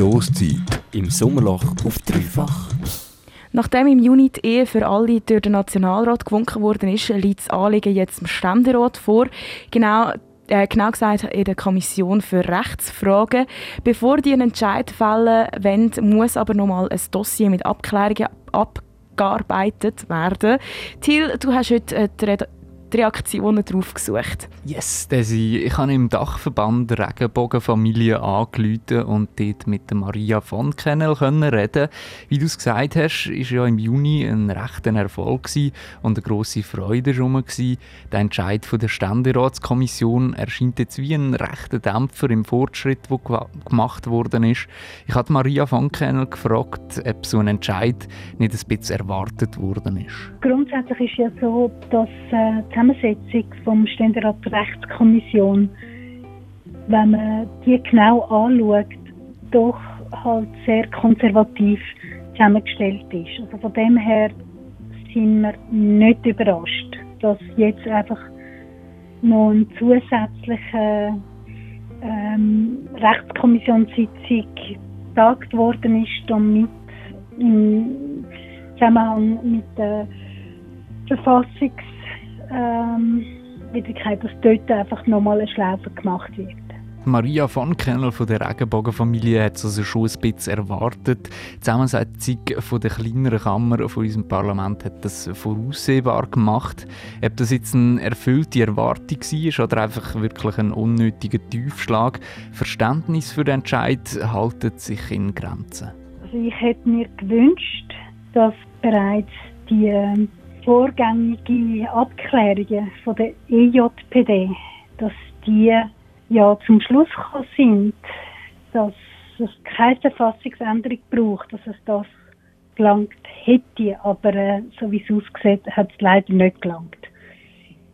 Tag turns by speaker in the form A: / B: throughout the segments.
A: Stoßzeit. Im Sommerloch auf dreifach.
B: Nachdem im Juni die Ehe für alle durch den Nationalrat gewunken worden ist, liegt das Anliegen jetzt im Ständerat vor. Genau äh, genau gesagt in der Kommission für Rechtsfragen. Bevor die einen Entscheid fällen wollen, muss aber noch mal ein Dossier mit Abklärungen abgearbeitet werden. Till, du hast heute äh, die die Reaktionen darauf gesucht.
C: Yes, Desi. Ich habe im Dachverband Regenbogenfamilie angerufen und dort mit Maria von Kennel reden. Wie du es gesagt hast, war ja im Juni ein rechter Erfolg und eine grosse Freude herum. Der Entscheid von der Ständeratskommission erscheint jetzt wie ein rechter Dämpfer im Fortschritt, der gemacht worden ist. Ich habe Maria von Kennel gefragt, ob so ein Entscheid nicht ein bisschen erwartet worden ist.
D: Grundsätzlich ist ja so, dass äh, Zusammensetzung vom Ständerat Rechtskommission, wenn man die genau anschaut, doch halt sehr konservativ zusammengestellt ist. Also von dem her sind wir nicht überrascht, dass jetzt einfach noch eine zusätzliche ähm, Rechtskommissionssitzung getagt worden ist, damit im Zusammenhang mit der Verfassungs ähm, Wirklichkeit, dass dort einfach nochmal eine Schlaufe gemacht wird.
C: Maria von Kennel von der Regenbogenfamilie hat es also schon ein bisschen erwartet. Die Zusammensetzung von der kleineren Kammer von unserem Parlament hat das voraussehbar gemacht. Ob das jetzt eine erfüllte Erwartung war oder einfach wirklich ein unnötiger Tiefschlag, Verständnis für den Entscheid haltet sich in Grenzen.
D: Also ich hätte mir gewünscht, dass bereits die vorgängige Abklärungen von der EJPD, dass die ja zum Schluss gekommen sind, dass es keine Verfassungsänderung braucht, dass es das gelangt hätte, aber äh, so wie es aussieht, hat es leider nicht gelangt.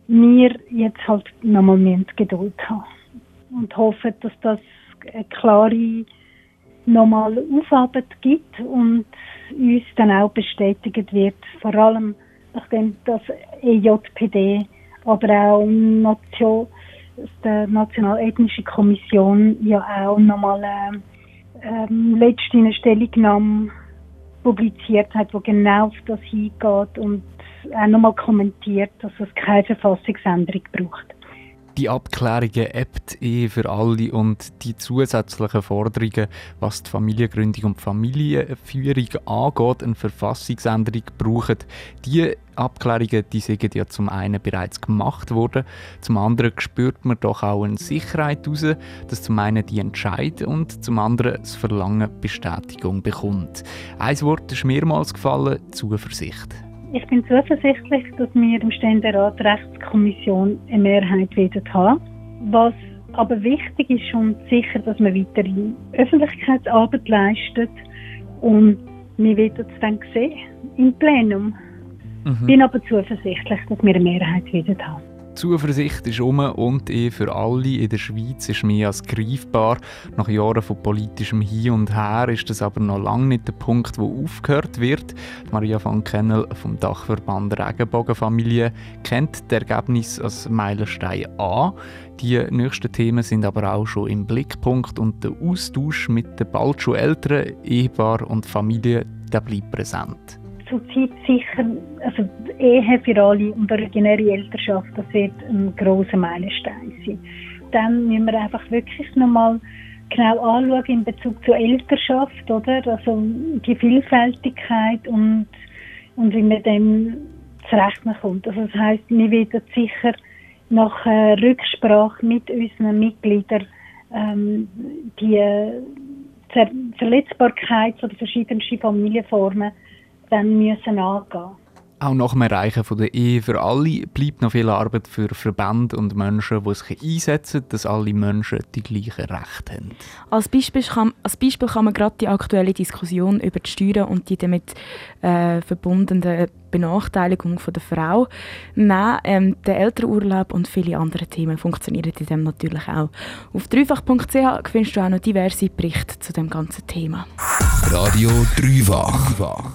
D: Wir jetzt halt nochmal Geduld haben und hoffen, dass das eine klare nochmal Aufarbeit gibt und uns dann auch bestätigt wird, vor allem nachdem das EJPD, aber auch Nation, die Nationalethnische Kommission ja auch nochmal äh, ähm, letzte eine Stellungnahme publiziert hat, wo genau auf das hingeht und auch nochmal kommentiert, dass es keine Verfassungsänderung braucht
C: die Abklärungen ebbt eh für alle und die zusätzlichen Forderungen, was die Familiengründung und die Familienführung angeht, eine Verfassungsänderung brauchen, die Abklärungen, die sind ja zum einen bereits gemacht worden, zum anderen spürt man doch auch eine Sicherheit heraus, dass zum einen die Entscheid und zum anderen das Verlangen Bestätigung bekommt. Ein Wort ist mehrmals gefallen, Zuversicht.
D: Ich bin zuversichtlich, dass wir im Ständerat Rechtskommission eine Mehrheit werden haben. Was aber wichtig ist und sicher, dass man weiterhin Öffentlichkeitsarbeit leistet und wir werden es dann sehen im Plenum. Mhm. Bin aber zuversichtlich, dass wir eine Mehrheit werden haben.
C: Zuversicht ist um und eh für alle in der Schweiz ist mehr als greifbar. Nach Jahren von politischem Hin und Her ist das aber noch lange nicht der Punkt, wo aufgehört wird. Maria van Kennel vom Dachverband Regenbogenfamilie kennt das Ergebnis als Meilenstein an. Die nächsten Themen sind aber auch schon im Blickpunkt und der Austausch mit den bald schon älteren Ehepaar und Familie der bleibt präsent
D: zurzeit sicher, also die Ehe für alle und originäre Elternschaft, das wird ein grosser Meilenstein sein. Dann müssen wir einfach wirklich nochmal genau anschauen in Bezug zur Elternschaft, oder? Also die Vielfältigkeit und, und wie man dem zurechnen kommt. Also das heisst, wir werden sicher nach äh, Rücksprache mit unseren Mitgliedern ähm, die Ver Verletzbarkeit von den verschiedensten Familienformen dann müssen angehen
C: auch nach dem Erreichen von der Ehe für alle bleibt noch viel Arbeit für Verbände und Menschen, die sich einsetzen, dass alle Menschen die gleichen Rechte haben.
B: Als Beispiel kann, als Beispiel kann man gerade die aktuelle Diskussion über die Steuern und die damit äh, verbundene Benachteiligung von der Frau nehmen. Ähm, der Elternurlaub und viele andere Themen funktionieren in dem natürlich auch. Auf dreifach.ch findest du auch noch diverse Berichte zu dem ganzen Thema.
A: Radio Dreifach.